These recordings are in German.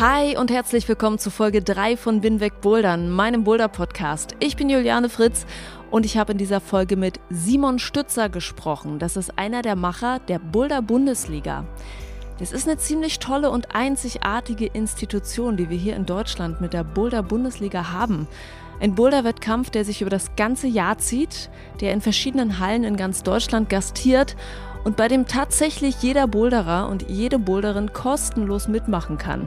Hi und herzlich willkommen zu Folge 3 von Binweg Bouldern, meinem Boulder-Podcast. Ich bin Juliane Fritz und ich habe in dieser Folge mit Simon Stützer gesprochen. Das ist einer der Macher der Boulder-Bundesliga. Das ist eine ziemlich tolle und einzigartige Institution, die wir hier in Deutschland mit der Boulder-Bundesliga haben. Ein Boulder-Wettkampf, der sich über das ganze Jahr zieht, der in verschiedenen Hallen in ganz Deutschland gastiert und bei dem tatsächlich jeder Boulderer und jede Boulderin kostenlos mitmachen kann.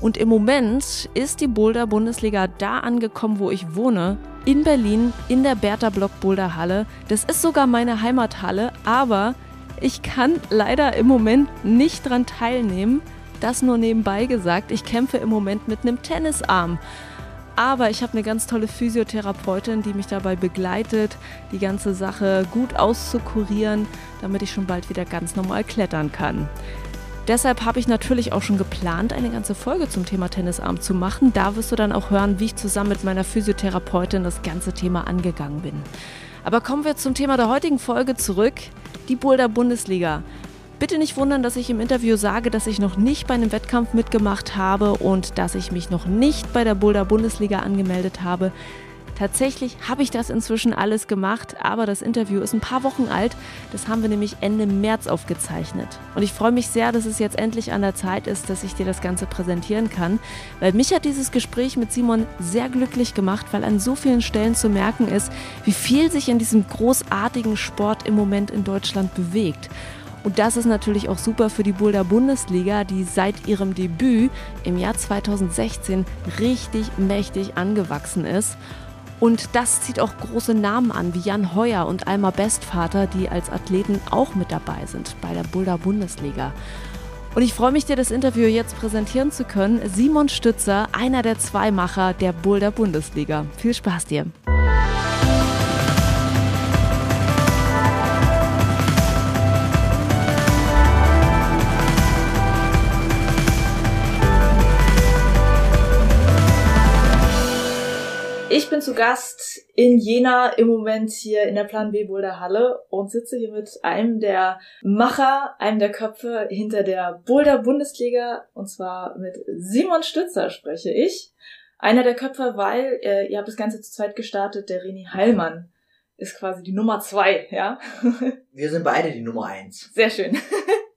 Und im Moment ist die Boulder Bundesliga da angekommen, wo ich wohne, in Berlin, in der Bertha Block Boulder Halle. Das ist sogar meine Heimathalle, aber ich kann leider im Moment nicht dran teilnehmen. Das nur nebenbei gesagt. Ich kämpfe im Moment mit einem Tennisarm. Aber ich habe eine ganz tolle Physiotherapeutin, die mich dabei begleitet, die ganze Sache gut auszukurieren, damit ich schon bald wieder ganz normal klettern kann. Deshalb habe ich natürlich auch schon geplant, eine ganze Folge zum Thema Tennisarm zu machen. Da wirst du dann auch hören, wie ich zusammen mit meiner Physiotherapeutin das ganze Thema angegangen bin. Aber kommen wir zum Thema der heutigen Folge zurück, die Boulder Bundesliga. Bitte nicht wundern, dass ich im Interview sage, dass ich noch nicht bei einem Wettkampf mitgemacht habe und dass ich mich noch nicht bei der Boulder Bundesliga angemeldet habe. Tatsächlich habe ich das inzwischen alles gemacht, aber das Interview ist ein paar Wochen alt. Das haben wir nämlich Ende März aufgezeichnet. Und ich freue mich sehr, dass es jetzt endlich an der Zeit ist, dass ich dir das Ganze präsentieren kann, weil mich hat dieses Gespräch mit Simon sehr glücklich gemacht, weil an so vielen Stellen zu merken ist, wie viel sich in diesem großartigen Sport im Moment in Deutschland bewegt. Und das ist natürlich auch super für die Boulder Bundesliga, die seit ihrem Debüt im Jahr 2016 richtig mächtig angewachsen ist. Und das zieht auch große Namen an, wie Jan Heuer und Almar Bestvater, die als Athleten auch mit dabei sind bei der Boulder Bundesliga. Und ich freue mich, dir das Interview jetzt präsentieren zu können. Simon Stützer, einer der Zweimacher der Boulder Bundesliga. Viel Spaß dir! Zu Gast in Jena im Moment hier in der Plan B Boulder Halle und sitze hier mit einem der Macher, einem der Köpfe hinter der Boulder Bundesliga und zwar mit Simon Stützer spreche ich. Einer der Köpfe, weil äh, ihr habt das Ganze zu zweit gestartet, der Reni Heilmann ist quasi die Nummer zwei, ja? Wir sind beide die Nummer eins. Sehr schön.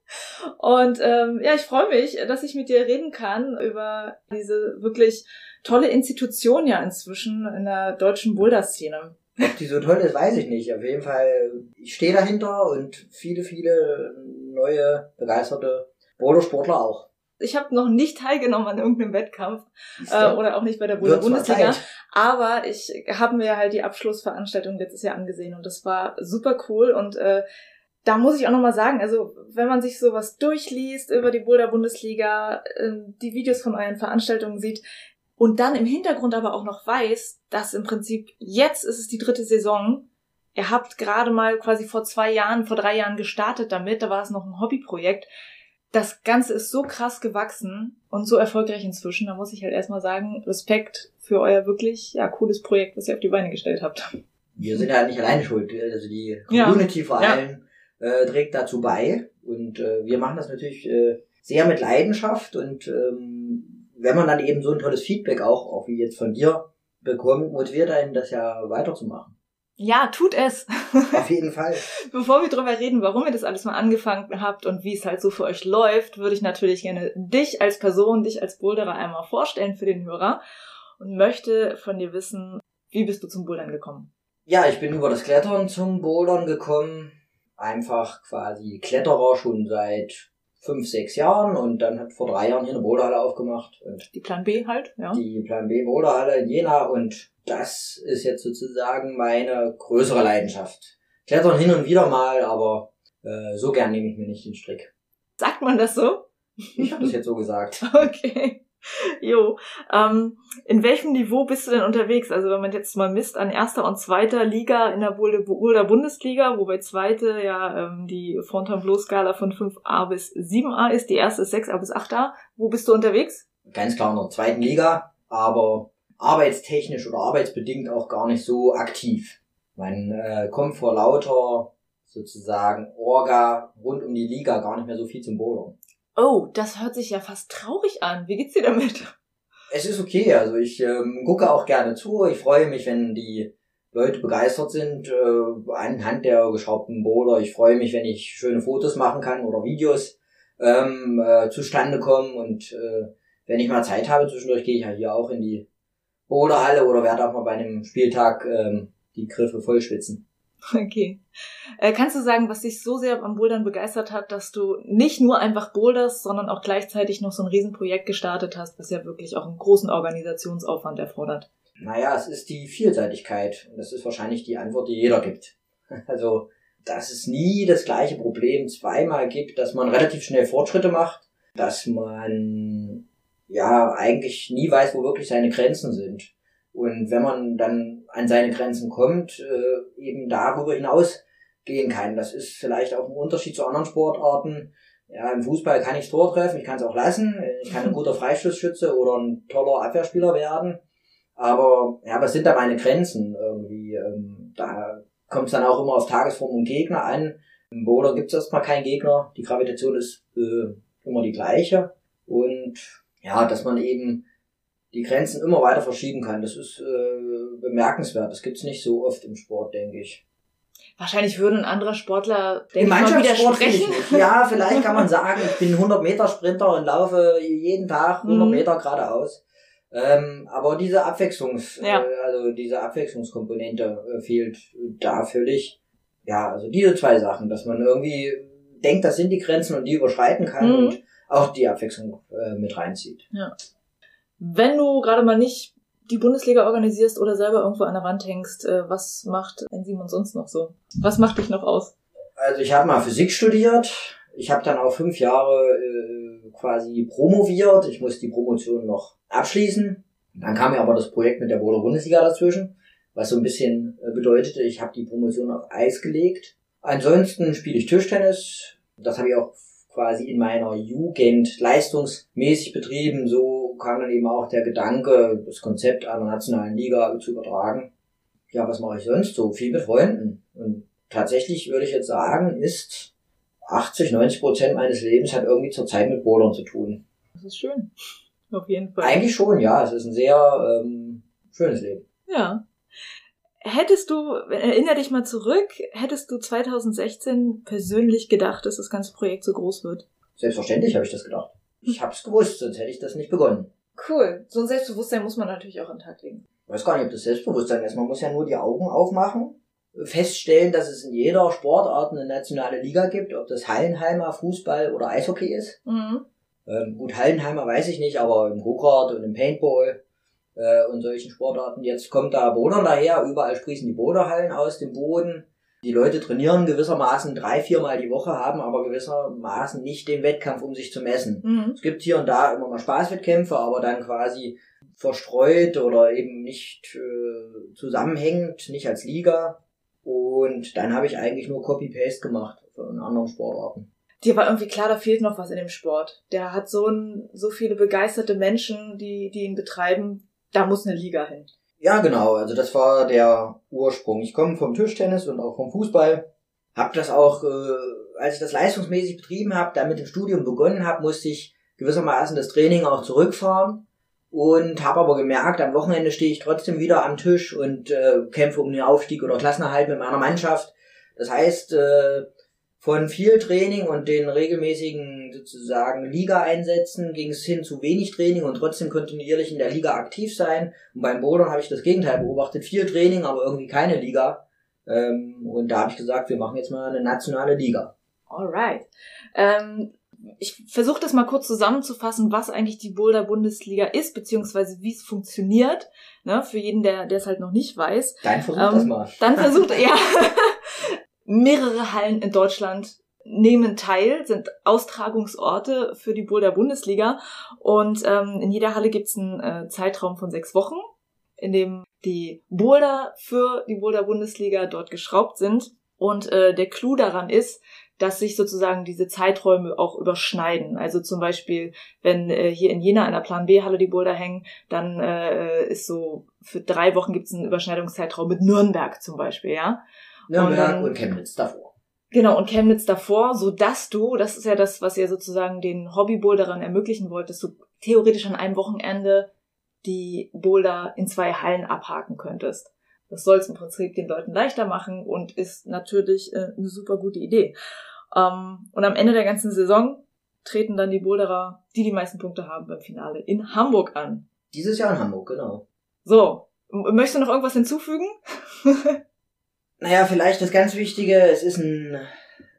Und ähm, ja, ich freue mich, dass ich mit dir reden kann über diese wirklich tolle Institution ja inzwischen in der deutschen Boulder-Szene. Ob die so toll ist, weiß ich nicht. Auf jeden Fall, ich stehe dahinter und viele, viele neue, begeisterte Bouldersportler auch. Ich habe noch nicht teilgenommen an irgendeinem Wettkampf äh, oder auch nicht bei der Boulder Bundesliga, aber ich habe mir halt die Abschlussveranstaltung letztes Jahr angesehen und das war super cool und äh, da muss ich auch nochmal sagen, also wenn man sich sowas durchliest über die Boulder Bundesliga, äh, die Videos von euren Veranstaltungen sieht, und dann im Hintergrund aber auch noch weiß, dass im Prinzip jetzt ist es die dritte Saison. Ihr habt gerade mal quasi vor zwei Jahren, vor drei Jahren gestartet damit, da war es noch ein Hobbyprojekt. Das Ganze ist so krass gewachsen und so erfolgreich inzwischen. Da muss ich halt erstmal sagen, Respekt für euer wirklich ja, cooles Projekt, was ihr auf die Beine gestellt habt. Wir sind halt nicht alleine schuld. Also die Community ja. vor allem ja. äh, trägt dazu bei. Und äh, wir machen das natürlich äh, sehr mit Leidenschaft und ähm, wenn man dann eben so ein tolles Feedback auch, auch wie jetzt von dir, bekommt, motiviert einen, das ja weiterzumachen. Ja, tut es. Auf jeden Fall. Bevor wir drüber reden, warum ihr das alles mal angefangen habt und wie es halt so für euch läuft, würde ich natürlich gerne dich als Person, dich als Boulderer einmal vorstellen für den Hörer und möchte von dir wissen, wie bist du zum Bouldern gekommen? Ja, ich bin über das Klettern zum Bouldern gekommen. Einfach quasi Kletterer schon seit fünf, sechs Jahren und dann hat vor drei Jahren hier eine Boulderhalle aufgemacht. Und die Plan B halt, ja. Die Plan B Boulderhalle in Jena und das ist jetzt sozusagen meine größere Leidenschaft. Klettern hin und wieder mal, aber äh, so gern nehme ich mir nicht den Strick. Sagt man das so? Ich habe das jetzt so gesagt. Okay. Jo. Ähm, in welchem Niveau bist du denn unterwegs? Also wenn man jetzt mal misst an erster und zweiter Liga in der Boulder Bundesliga, wobei zweite ja ähm, die Fontainebleau-Skala von 5a bis 7a ist, die erste ist 6a bis 8a. Wo bist du unterwegs? Ganz klar in der zweiten Liga, aber arbeitstechnisch oder arbeitsbedingt auch gar nicht so aktiv. Man äh, kommt vor lauter sozusagen Orga rund um die Liga gar nicht mehr so viel zum Bowlern. Oh, das hört sich ja fast traurig an. Wie geht's dir damit? Es ist okay, also ich ähm, gucke auch gerne zu. Ich freue mich, wenn die Leute begeistert sind äh, anhand der geschraubten Bowler. Ich freue mich, wenn ich schöne Fotos machen kann oder Videos ähm, äh, zustande kommen. Und äh, wenn ich mal Zeit habe zwischendurch, gehe ich ja hier auch in die Bowlerhalle oder werde auch mal bei einem Spieltag ähm, die Griffe voll schwitzen. Okay. Äh, kannst du sagen, was dich so sehr am Bouldern begeistert hat, dass du nicht nur einfach boulderst, sondern auch gleichzeitig noch so ein Riesenprojekt gestartet hast, was ja wirklich auch einen großen Organisationsaufwand erfordert? Naja, es ist die Vielseitigkeit. Und das ist wahrscheinlich die Antwort, die jeder gibt. Also, dass es nie das gleiche Problem zweimal gibt, dass man relativ schnell Fortschritte macht, dass man ja eigentlich nie weiß, wo wirklich seine Grenzen sind. Und wenn man dann an seine Grenzen kommt, äh, eben darüber hinaus gehen kann. Das ist vielleicht auch ein Unterschied zu anderen Sportarten. Ja, im Fußball kann ich Tor treffen, ich kann es auch lassen. Ich kann ein guter Freistoßschütze oder ein toller Abwehrspieler werden. Aber ja, was sind da meine Grenzen irgendwie? Ähm, da kommt es dann auch immer auf Tagesform und Gegner an. Im Bowler gibt es erstmal keinen Gegner. Die Gravitation ist äh, immer die gleiche. Und ja, dass man eben die Grenzen immer weiter verschieben kann. Das ist äh, bemerkenswert. Das gibt's nicht so oft im Sport, denke ich. Wahrscheinlich würden andere Sportler denke Im mal widersprechen. Ja, vielleicht kann man sagen, ich bin 100 Meter Sprinter und laufe jeden Tag 100 mhm. Meter geradeaus. Ähm, aber diese Abwechslungs, ja. äh, also diese Abwechslungskomponente äh, fehlt da völlig. Ja, also diese zwei Sachen, dass man irgendwie denkt, das sind die Grenzen und die überschreiten kann mhm. und auch die Abwechslung äh, mit reinzieht. Ja wenn du gerade mal nicht die Bundesliga organisierst oder selber irgendwo an der Wand hängst, äh, was macht ein Simon sonst noch so? Was macht dich noch aus? Also ich habe mal Physik studiert. Ich habe dann auch fünf Jahre äh, quasi promoviert. Ich muss die Promotion noch abschließen. Dann kam mir aber das Projekt mit der Boulder Bundesliga dazwischen, was so ein bisschen äh, bedeutete, ich habe die Promotion auf Eis gelegt. Ansonsten spiele ich Tischtennis. Das habe ich auch quasi in meiner Jugend leistungsmäßig betrieben. So kam dann eben auch der Gedanke, das Konzept einer nationalen Liga zu übertragen. Ja, was mache ich sonst so? Viel mit Freunden. Und tatsächlich würde ich jetzt sagen, ist 80, 90 Prozent meines Lebens hat irgendwie zur Zeit mit Bouldern zu tun. Das ist schön. Auf jeden Fall. Eigentlich schon, ja. Es ist ein sehr ähm, schönes Leben. Ja. Hättest du, erinnere dich mal zurück, hättest du 2016 persönlich gedacht, dass das ganze Projekt so groß wird? Selbstverständlich habe ich das gedacht. Ich hab's gewusst, sonst hätte ich das nicht begonnen. Cool. So ein Selbstbewusstsein muss man natürlich auch an den Tag legen. Ich weiß gar nicht, ob das Selbstbewusstsein ist. Man muss ja nur die Augen aufmachen, feststellen, dass es in jeder Sportart eine nationale Liga gibt, ob das Hallenheimer Fußball oder Eishockey ist. Mhm. Ähm, gut, Hallenheimer weiß ich nicht, aber im Go-Kart und im Paintball äh, und solchen Sportarten. Jetzt kommt da Bodern daher, überall sprießen die Boderhallen aus dem Boden. Die Leute trainieren gewissermaßen drei, viermal die Woche, haben aber gewissermaßen nicht den Wettkampf, um sich zu messen. Mhm. Es gibt hier und da immer mal Spaßwettkämpfe, aber dann quasi verstreut oder eben nicht äh, zusammenhängend, nicht als Liga. Und dann habe ich eigentlich nur Copy-Paste gemacht von anderen Sportarten. Dir war irgendwie klar, da fehlt noch was in dem Sport. Der hat so, ein, so viele begeisterte Menschen, die, die ihn betreiben da muss eine Liga hin. Ja, genau. Also das war der Ursprung. Ich komme vom Tischtennis und auch vom Fußball. Hab das auch, äh, als ich das leistungsmäßig betrieben habe, dann mit dem Studium begonnen habe, musste ich gewissermaßen das Training auch zurückfahren und habe aber gemerkt, am Wochenende stehe ich trotzdem wieder am Tisch und äh, kämpfe um den Aufstieg oder Klassenerhalt mit meiner Mannschaft. Das heißt, äh, von viel Training und den regelmäßigen sozusagen Liga-Einsätzen ging es hin zu wenig Training und trotzdem kontinuierlich in der Liga aktiv sein. Und beim Bodern habe ich das Gegenteil beobachtet. Viel Training, aber irgendwie keine Liga. Ähm, und da habe ich gesagt, wir machen jetzt mal eine nationale Liga. Alright. Ähm, Ich versuche das mal kurz zusammenzufassen, was eigentlich die Boulder Bundesliga ist, beziehungsweise wie es funktioniert. Ne, für jeden, der der es halt noch nicht weiß. Dann versucht ähm, das mal. Dann versucht ja mehrere Hallen in Deutschland nehmen teil, sind Austragungsorte für die Boulder Bundesliga und ähm, in jeder Halle gibt's einen äh, Zeitraum von sechs Wochen, in dem die Boulder für die Boulder Bundesliga dort geschraubt sind und äh, der Clou daran ist, dass sich sozusagen diese Zeiträume auch überschneiden. Also zum Beispiel, wenn äh, hier in Jena in der Plan B-Halle die Boulder hängen, dann äh, ist so, für drei Wochen gibt es einen Überschneidungszeitraum mit Nürnberg zum Beispiel, ja. Nürnberg und, dann, und Chemnitz davor. Genau, und Chemnitz davor, so dass du, das ist ja das, was ihr sozusagen den Hobbyboulderern ermöglichen wollt, dass du theoretisch an einem Wochenende die Boulder in zwei Hallen abhaken könntest. Das soll es im Prinzip den Leuten leichter machen und ist natürlich äh, eine super gute Idee. Ähm, und am Ende der ganzen Saison treten dann die Boulderer, die die meisten Punkte haben, beim Finale in Hamburg an. Dieses Jahr in Hamburg, genau. So, möchtest du noch irgendwas hinzufügen? naja, vielleicht das ganz Wichtige, es ist ein,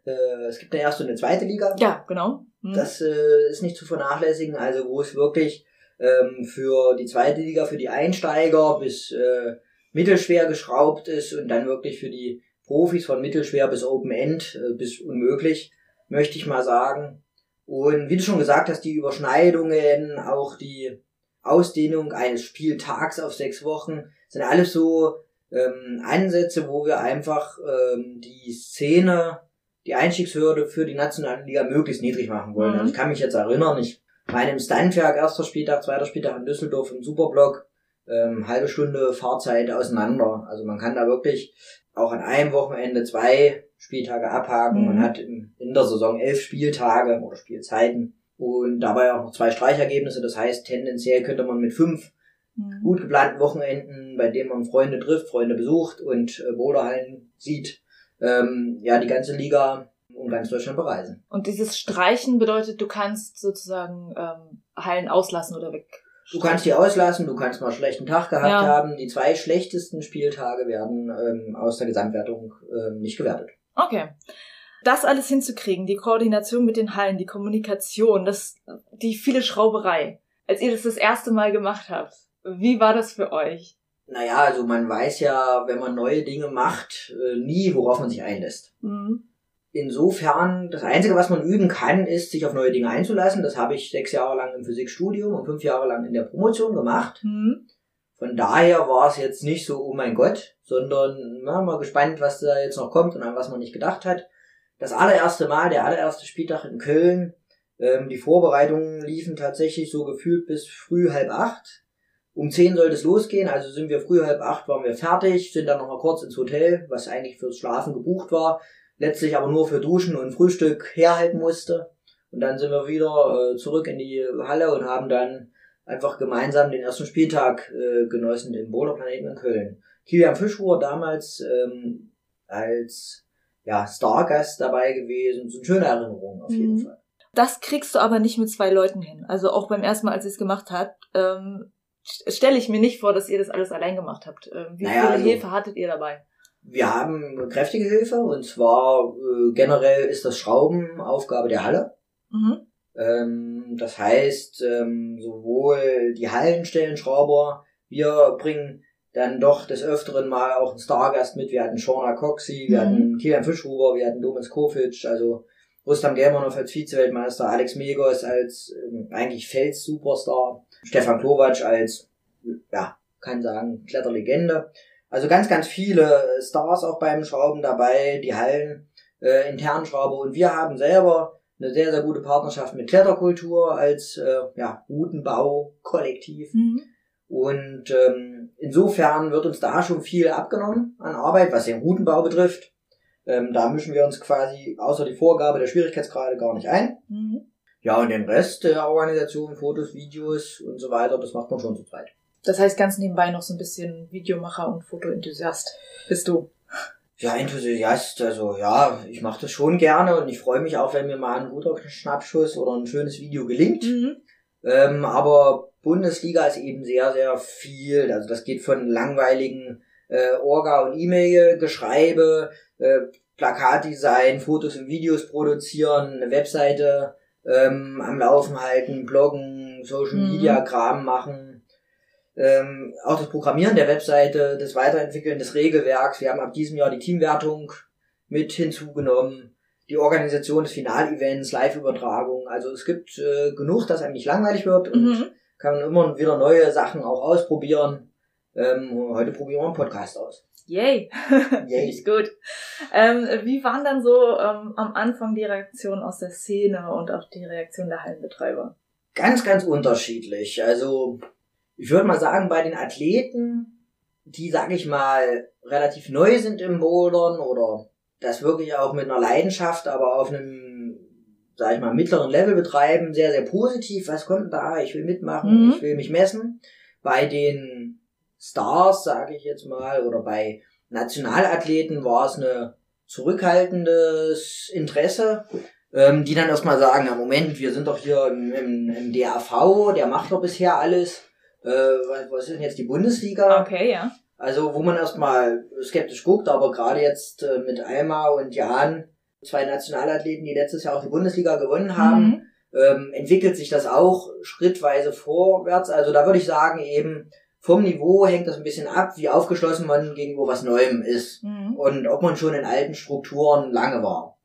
äh, es gibt eine erste und eine zweite Liga. Ja, genau. Hm. Das äh, ist nicht zu vernachlässigen, also wo es wirklich ähm, für die zweite Liga, für die Einsteiger bis äh, mittelschwer geschraubt ist und dann wirklich für die Profis von mittelschwer bis Open End äh, bis unmöglich, möchte ich mal sagen. Und wie du schon gesagt hast, die Überschneidungen, auch die Ausdehnung eines Spieltags auf sechs Wochen, sind alles so ähm, Ansätze, wo wir einfach ähm, die Szene, die Einstiegshürde für die nationale Liga möglichst niedrig machen wollen. Mhm. Also ich kann mich jetzt erinnern, ich war in einem Standwerk, erster Spieltag, zweiter Spieltag in Düsseldorf im Superblock, ähm, halbe Stunde Fahrzeit auseinander. Also man kann da wirklich auch an einem Wochenende zwei Spieltage abhaken. Mhm. Man hat in, in der Saison elf Spieltage oder Spielzeiten und dabei auch noch zwei Streichergebnisse. Das heißt, tendenziell könnte man mit fünf mhm. gut geplanten Wochenenden, bei denen man Freunde trifft, Freunde besucht und äh, Boulderhallen sieht, ähm, ja, die ganze Liga um ganz Deutschland bereisen. Und dieses Streichen bedeutet, du kannst sozusagen ähm, Hallen auslassen oder weg Du kannst die auslassen, du kannst mal einen schlechten Tag gehabt ja. haben. Die zwei schlechtesten Spieltage werden ähm, aus der Gesamtwertung ähm, nicht gewertet. Okay. Das alles hinzukriegen, die Koordination mit den Hallen, die Kommunikation, das, die viele Schrauberei, als ihr das das erste Mal gemacht habt, wie war das für euch? Naja, also man weiß ja, wenn man neue Dinge macht, äh, nie, worauf man sich einlässt. Mhm insofern, das Einzige, was man üben kann, ist, sich auf neue Dinge einzulassen. Das habe ich sechs Jahre lang im Physikstudium und fünf Jahre lang in der Promotion gemacht. Mhm. Von daher war es jetzt nicht so, oh mein Gott, sondern na, mal gespannt, was da jetzt noch kommt und an was man nicht gedacht hat. Das allererste Mal, der allererste Spieltag in Köln, ähm, die Vorbereitungen liefen tatsächlich so gefühlt bis früh halb acht. Um zehn sollte es losgehen, also sind wir früh halb acht, waren wir fertig, sind dann noch mal kurz ins Hotel, was eigentlich fürs Schlafen gebucht war, letztlich aber nur für Duschen und Frühstück herhalten musste. Und dann sind wir wieder äh, zurück in die Halle und haben dann einfach gemeinsam den ersten Spieltag äh, genossen im Boulderplaneten in Köln. Kilian Fischhuhr damals ähm, als ja, Stargast dabei gewesen. Das sind schöne Erinnerungen auf jeden mhm. Fall. Das kriegst du aber nicht mit zwei Leuten hin. Also auch beim ersten Mal, als ihr es gemacht habt, ähm, stelle ich mir nicht vor, dass ihr das alles allein gemacht habt. Ähm, wie naja, viele also, Hilfe hattet ihr dabei? Wir haben kräftige Hilfe und zwar äh, generell ist das Schrauben Aufgabe der Halle. Mhm. Ähm, das heißt, ähm, sowohl die Hallenstellenschrauber, wir bringen dann doch des Öfteren mal auch einen Stargast mit. Wir hatten Shauna Coxey, wir mhm. hatten Kilian Fischhuber, wir hatten Domis Kovic, also Rustam Germanov als Vize-Weltmeister, Alex Megos als ähm, eigentlich Fels-Superstar, Stefan Klovac als, ja, kann sagen, Kletterlegende. Also ganz, ganz viele Stars auch beim Schrauben dabei, die Hallen, äh, internen Schrauber und wir haben selber eine sehr, sehr gute Partnerschaft mit Kletterkultur als äh, ja, Routenbau-Kollektiv. Mhm. Und ähm, insofern wird uns da schon viel abgenommen an Arbeit, was den Routenbau betrifft. Ähm, da mischen wir uns quasi außer die Vorgabe der Schwierigkeitsgrade gar nicht ein. Mhm. Ja, und den Rest der Organisation, Fotos, Videos und so weiter, das macht man schon zu zweit. Das heißt ganz nebenbei noch so ein bisschen Videomacher und Fotoenthusiast bist du. Ja, Enthusiast, also ja, ich mache das schon gerne und ich freue mich auch, wenn mir mal ein guter Schnappschuss oder ein schönes Video gelingt. Mhm. Ähm, aber Bundesliga ist eben sehr, sehr viel. Also das geht von langweiligen äh, Orga- und E-Mail-Geschreibe, äh, Plakatdesign, Fotos und Videos produzieren, eine Webseite ähm, am Laufen halten, bloggen, Social Media mhm. Kram machen. Ähm, auch das Programmieren der Webseite, das Weiterentwickeln des Regelwerks. Wir haben ab diesem Jahr die Teamwertung mit hinzugenommen, die Organisation des Finalevents, Live-Übertragung. Also es gibt äh, genug, dass einem nicht langweilig wird und mhm. kann man immer wieder neue Sachen auch ausprobieren. Ähm, heute probieren wir einen Podcast aus. Yay. Yay. ist gut. Ähm, wie waren dann so ähm, am Anfang die Reaktionen aus der Szene und auch die Reaktion der Hallenbetreiber? Ganz, ganz unterschiedlich. Also ich würde mal sagen, bei den Athleten, die, sag ich mal, relativ neu sind im Bouldern oder das wirklich auch mit einer Leidenschaft, aber auf einem, sag ich mal, mittleren Level betreiben, sehr, sehr positiv. Was kommt da? Ich will mitmachen, mhm. ich will mich messen. Bei den Stars, sage ich jetzt mal, oder bei Nationalathleten war es eine zurückhaltendes Interesse, ähm, die dann erstmal sagen, na Moment, wir sind doch hier im, im, im DAV, der macht doch bisher alles. Äh, was, ist denn jetzt die Bundesliga? Okay, ja. Also wo man erstmal skeptisch guckt, aber gerade jetzt äh, mit Alma und Jan, zwei Nationalathleten, die letztes Jahr auch die Bundesliga gewonnen haben, mhm. ähm, entwickelt sich das auch schrittweise vorwärts. Also da würde ich sagen eben, vom Niveau hängt das ein bisschen ab, wie aufgeschlossen man gegenüber was Neuem ist mhm. und ob man schon in alten Strukturen lange war.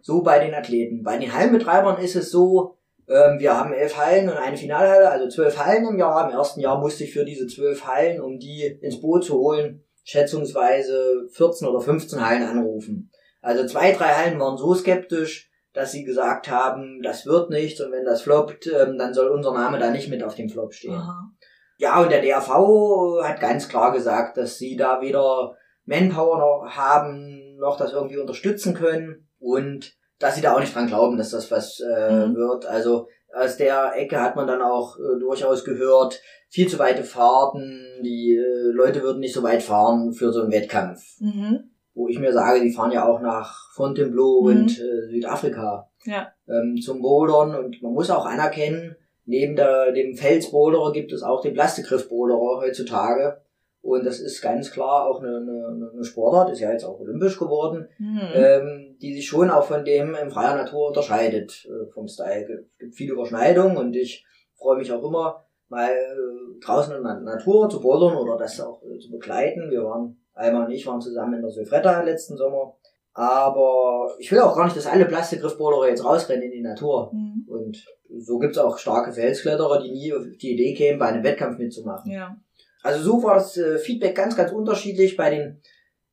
So bei den Athleten. Bei den Hallenbetreibern ist es so, ähm, wir haben elf Hallen und eine Finalhalle, also zwölf Hallen im Jahr. Im ersten Jahr musste ich für diese zwölf Hallen, um die ins Boot zu holen, schätzungsweise 14 oder 15 Hallen anrufen. Also zwei, drei Hallen waren so skeptisch, dass sie gesagt haben, das wird nichts und wenn das floppt, ähm, dann soll unser Name da nicht mit auf dem Flop stehen. Aha. Ja, und der DRV hat ganz klar gesagt, dass sie da weder Manpower noch haben, noch das irgendwie unterstützen können und dass sie da auch nicht dran glauben, dass das was äh, mhm. wird. Also aus der Ecke hat man dann auch äh, durchaus gehört, viel zu weite Fahrten, die äh, Leute würden nicht so weit fahren für so einen Wettkampf. Mhm. Wo ich mir sage, die fahren ja auch nach Fontainebleau mhm. und äh, Südafrika ja. ähm, zum Bouldern und man muss auch anerkennen, Neben der, dem Felsboulderer gibt es auch den Plastikgriffboulderer heutzutage. Und das ist ganz klar auch eine, eine, eine Sportart, ist ja jetzt auch olympisch geworden, mhm. ähm, die sich schon auch von dem in freier Natur unterscheidet äh, vom Style. Es gibt viele Überschneidungen und ich freue mich auch immer, mal äh, draußen in der Natur zu bouldern oder das auch äh, zu begleiten. Wir waren, Alma und ich waren zusammen in der Sylfretta letzten Sommer. Aber ich will auch gar nicht, dass alle Plastikgriffboulderer jetzt rausrennen in die Natur. Mhm. Und so gibt's auch starke Felskletterer, die nie auf die Idee kämen, bei einem Wettkampf mitzumachen. Ja. Also so war das äh, Feedback ganz, ganz unterschiedlich bei den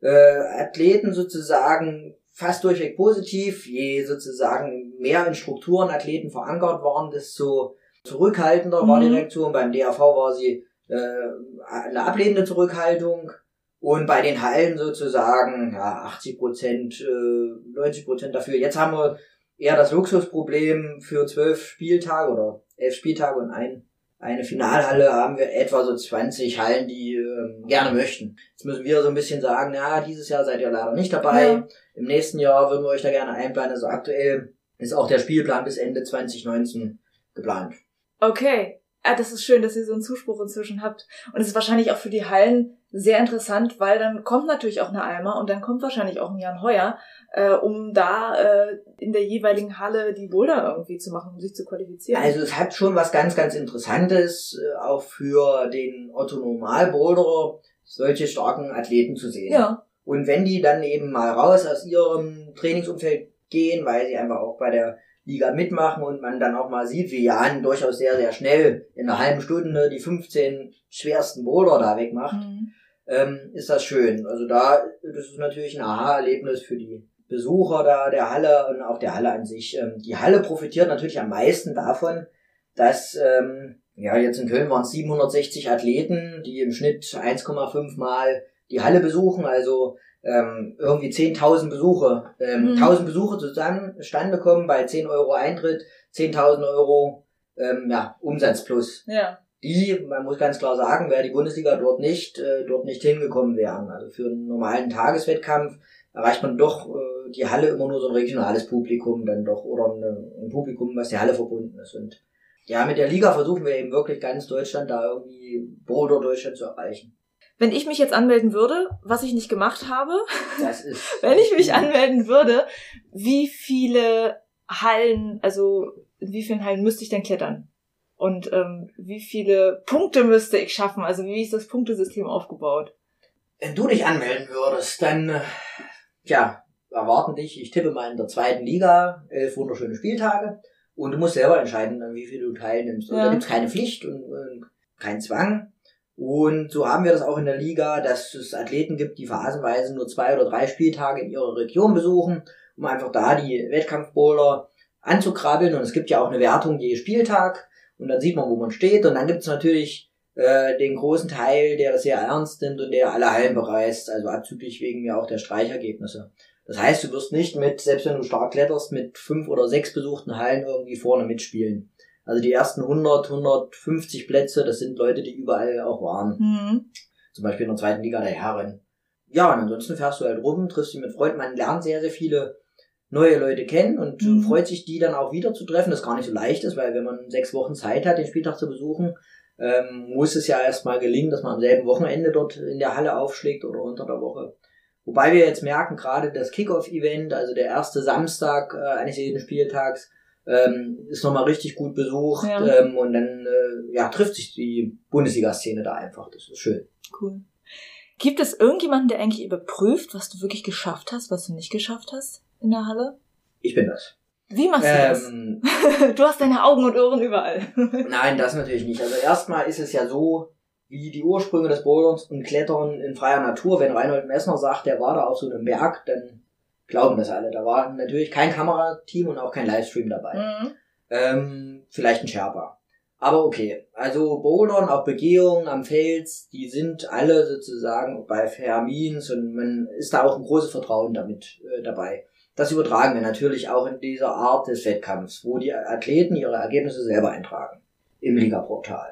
äh, Athleten sozusagen fast durchweg positiv. Je sozusagen mehr in Strukturen Athleten verankert waren, desto zurückhaltender mhm. war die mhm. Reaktion. Beim DAV war sie äh, eine ablehnende Zurückhaltung. Und bei den Hallen sozusagen, ja, 80 Prozent, äh, 90 Prozent dafür. Jetzt haben wir eher das Luxusproblem für zwölf Spieltage oder elf Spieltage und ein, eine Finalhalle haben wir etwa so 20 Hallen, die ähm, gerne möchten. Jetzt müssen wir so ein bisschen sagen, ja, dieses Jahr seid ihr leider nicht dabei. Ja. Im nächsten Jahr würden wir euch da gerne einplanen. Also aktuell ist auch der Spielplan bis Ende 2019 geplant. Okay. Ah, das ist schön, dass ihr so einen Zuspruch inzwischen habt. Und es ist wahrscheinlich auch für die Hallen sehr interessant, weil dann kommt natürlich auch eine Alma und dann kommt wahrscheinlich auch ein Jan Heuer äh, um da äh, in der jeweiligen Halle die Boulder irgendwie zu machen, um sich zu qualifizieren. Also es hat schon was ganz, ganz Interessantes, äh, auch für den Otto Normal Boulderer, solche starken Athleten zu sehen. Ja. Und wenn die dann eben mal raus aus ihrem Trainingsumfeld gehen, weil sie einfach auch bei der Liga mitmachen und man dann auch mal sieht, wie Jan durchaus sehr, sehr schnell in einer halben Stunde die 15 schwersten Boulder da wegmacht, mhm. Ähm, ist das schön. Also da, das ist natürlich ein Aha-Erlebnis für die Besucher da der Halle und auch der Halle an sich. Ähm, die Halle profitiert natürlich am meisten davon, dass ähm, ja jetzt in Köln waren es 760 Athleten, die im Schnitt 1,5 Mal die Halle besuchen, also ähm, irgendwie 10.000 Besuche, ähm, mhm. 1.000 Besuche zustande kommen bei 10 Euro Eintritt, 10.000 Euro ähm, ja, Umsatz plus. Ja. Die, man muss ganz klar sagen, wäre die Bundesliga dort nicht, äh, dort nicht hingekommen wären. Also für einen normalen Tageswettkampf erreicht man doch äh, die Halle immer nur so ein regionales Publikum dann doch oder eine, ein Publikum, was der Halle verbunden ist. Und ja, mit der Liga versuchen wir eben wirklich ganz Deutschland da irgendwie Boulder Deutschland zu erreichen. Wenn ich mich jetzt anmelden würde, was ich nicht gemacht habe, wenn ich mich anmelden würde, wie viele Hallen, also in wie vielen Hallen müsste ich denn klettern? Und ähm, wie viele Punkte müsste ich schaffen? Also wie ist das Punktesystem aufgebaut? Wenn du dich anmelden würdest, dann, äh, ja, erwarten dich, ich tippe mal in der zweiten Liga, elf wunderschöne Spieltage. Und du musst selber entscheiden, wie viel du teilnimmst. Und ja. da gibt's keine Pflicht und, und kein Zwang. Und so haben wir das auch in der Liga, dass es Athleten gibt, die phasenweise nur zwei oder drei Spieltage in ihrer Region besuchen, um einfach da die Wettkampfbowler anzukrabbeln. Und es gibt ja auch eine Wertung je Spieltag. Und dann sieht man, wo man steht. Und dann gibt's natürlich äh, den großen Teil, der das sehr ernst nimmt und der alle Hallen bereist, also abzüglich wegen mir auch der Streichergebnisse. Das heißt, du wirst nicht mit, selbst wenn du stark kletterst, mit fünf oder sechs besuchten Hallen irgendwie vorne mitspielen. Also die ersten 100, 150 Plätze, das sind Leute, die überall auch waren. Mhm. Zum Beispiel in der zweiten Liga der Herren. Ja, und ansonsten fährst du halt rum, triffst dich mit Freunden. Man lernt sehr, sehr viele neue Leute kennen und mhm. freut sich, die dann auch wieder zu treffen. Das gar nicht so leicht ist, weil wenn man sechs Wochen Zeit hat, den Spieltag zu besuchen, ähm, muss es ja erstmal gelingen, dass man am selben Wochenende dort in der Halle aufschlägt oder unter der Woche. Wobei wir jetzt merken, gerade das Kickoff-Event, also der erste Samstag äh, eines jeden Spieltags, ähm, ist nochmal richtig gut besucht ja. ähm, und dann äh, ja, trifft sich die Bundesliga-Szene da einfach. Das ist schön. Cool. Gibt es irgendjemanden, der eigentlich überprüft, was du wirklich geschafft hast, was du nicht geschafft hast in der Halle? Ich bin das. Wie machst du ähm, das? du hast deine Augen und Ohren überall. nein, das natürlich nicht. Also erstmal ist es ja so, wie die Ursprünge des Boulderns und Klettern in freier Natur. Wenn Reinhold Messner sagt, der war da auf so einem Berg, dann glauben das alle. Da war natürlich kein Kamerateam und auch kein Livestream dabei. Mhm. Ähm, vielleicht ein Sherpa. Aber okay, also Bouldern, auch Begehungen am Fels, die sind alle sozusagen bei Fermins und man ist da auch ein großes Vertrauen damit äh, dabei. Das übertragen wir natürlich auch in dieser Art des Wettkampfs, wo die Athleten ihre Ergebnisse selber eintragen im Liga-Portal.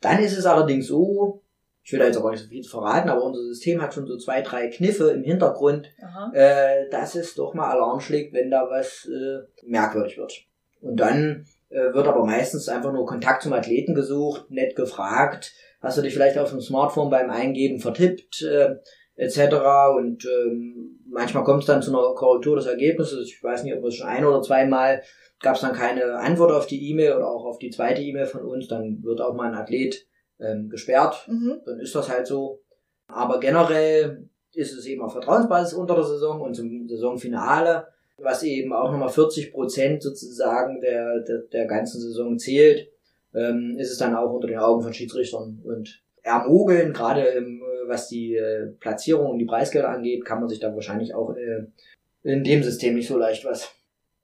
Dann ist es allerdings so, ich will da jetzt auch nicht so viel verraten, aber unser System hat schon so zwei, drei Kniffe im Hintergrund, äh, dass es doch mal Alarm schlägt, wenn da was äh, merkwürdig wird. Und dann äh, wird aber meistens einfach nur Kontakt zum Athleten gesucht, nett gefragt, hast du dich vielleicht auf dem Smartphone beim Eingeben vertippt, äh, etc. Und ähm, manchmal kommt es dann zu einer Korrektur des Ergebnisses. Ich weiß nicht, ob es schon ein oder zweimal gab es dann keine Antwort auf die E-Mail oder auch auf die zweite E-Mail von uns, dann wird auch mal ein Athlet ähm, gesperrt. Mhm. Dann ist das halt so. Aber generell ist es eben auf Vertrauensbasis unter der Saison und zum Saisonfinale, was eben auch nochmal 40 Prozent sozusagen der, der, der ganzen Saison zählt, ähm, ist es dann auch unter den Augen von Schiedsrichtern und ermogeln, gerade im, was die äh, Platzierung und die Preisgelder angeht, kann man sich dann wahrscheinlich auch äh, in dem System nicht so leicht was.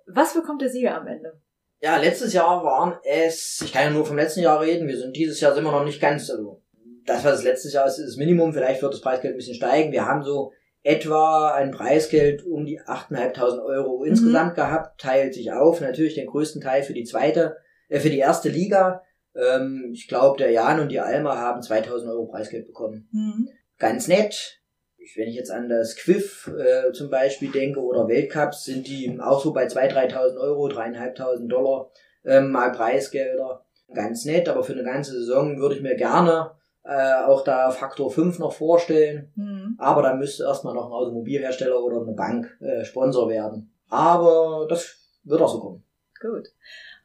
Was bekommt der Sieger am Ende? Ja, letztes Jahr waren es, ich kann ja nur vom letzten Jahr reden, wir sind dieses Jahr sind wir noch nicht ganz, also das, was es letztes Jahr ist, ist das Minimum, vielleicht wird das Preisgeld ein bisschen steigen. Wir haben so etwa ein Preisgeld um die 8.500 Euro mhm. insgesamt gehabt, teilt sich auf, natürlich den größten Teil für die zweite, äh, für die erste Liga. Ähm, ich glaube, der Jan und die Alma haben 2.000 Euro Preisgeld bekommen. Mhm. Ganz nett wenn ich jetzt an das Quiff äh, zum Beispiel denke oder Weltcups, sind die auch so bei 2.000, 3.000 Euro, 3.500 Dollar ähm, mal Preisgelder. Ganz nett, aber für eine ganze Saison würde ich mir gerne äh, auch da Faktor 5 noch vorstellen. Mhm. Aber da müsste erstmal noch ein Automobilhersteller oder eine Bank äh, Sponsor werden. Aber das wird auch so kommen. Gut.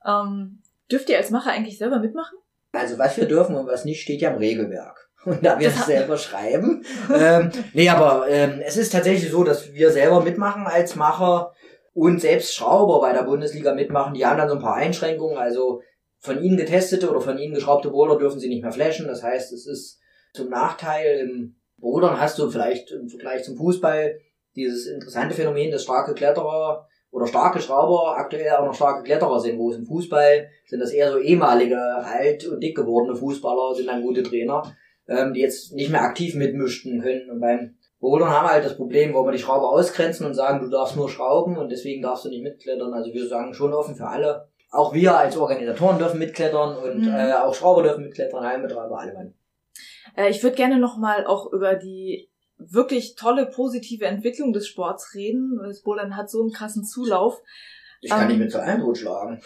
Ähm, dürft ihr als Macher eigentlich selber mitmachen? Also was wir dürfen und was nicht, steht ja im Regelwerk und da wir es selber schreiben. ähm, nee, aber ähm, es ist tatsächlich so, dass wir selber mitmachen als Macher und selbst Schrauber bei der Bundesliga mitmachen. Die haben dann so ein paar Einschränkungen. Also von ihnen getestete oder von ihnen geschraubte Boulder dürfen sie nicht mehr flashen. Das heißt, es ist zum Nachteil im Bouldern hast du vielleicht im Vergleich zum Fußball dieses interessante Phänomen, dass starke Kletterer oder starke Schrauber aktuell auch noch starke Kletterer sind, wo es im Fußball sind das eher so ehemalige alt und dick gewordene Fußballer, sind dann gute Trainer ähm, die jetzt nicht mehr aktiv mitmischten können. Und beim Bouldern haben wir halt das Problem, wo wir die Schrauber ausgrenzen und sagen, du darfst nur schrauben und deswegen darfst du nicht mitklettern. Also wir sagen schon offen für alle. Auch wir als Organisatoren dürfen mitklettern und mhm. äh, auch Schrauber dürfen mitklettern, Heimbetreiber, alle Mann. Äh, ich würde gerne nochmal auch über die wirklich tolle positive Entwicklung des Sports reden. Das Bouldern hat so einen krassen Zulauf. Ich kann ähm, nicht mit einem totschlagen.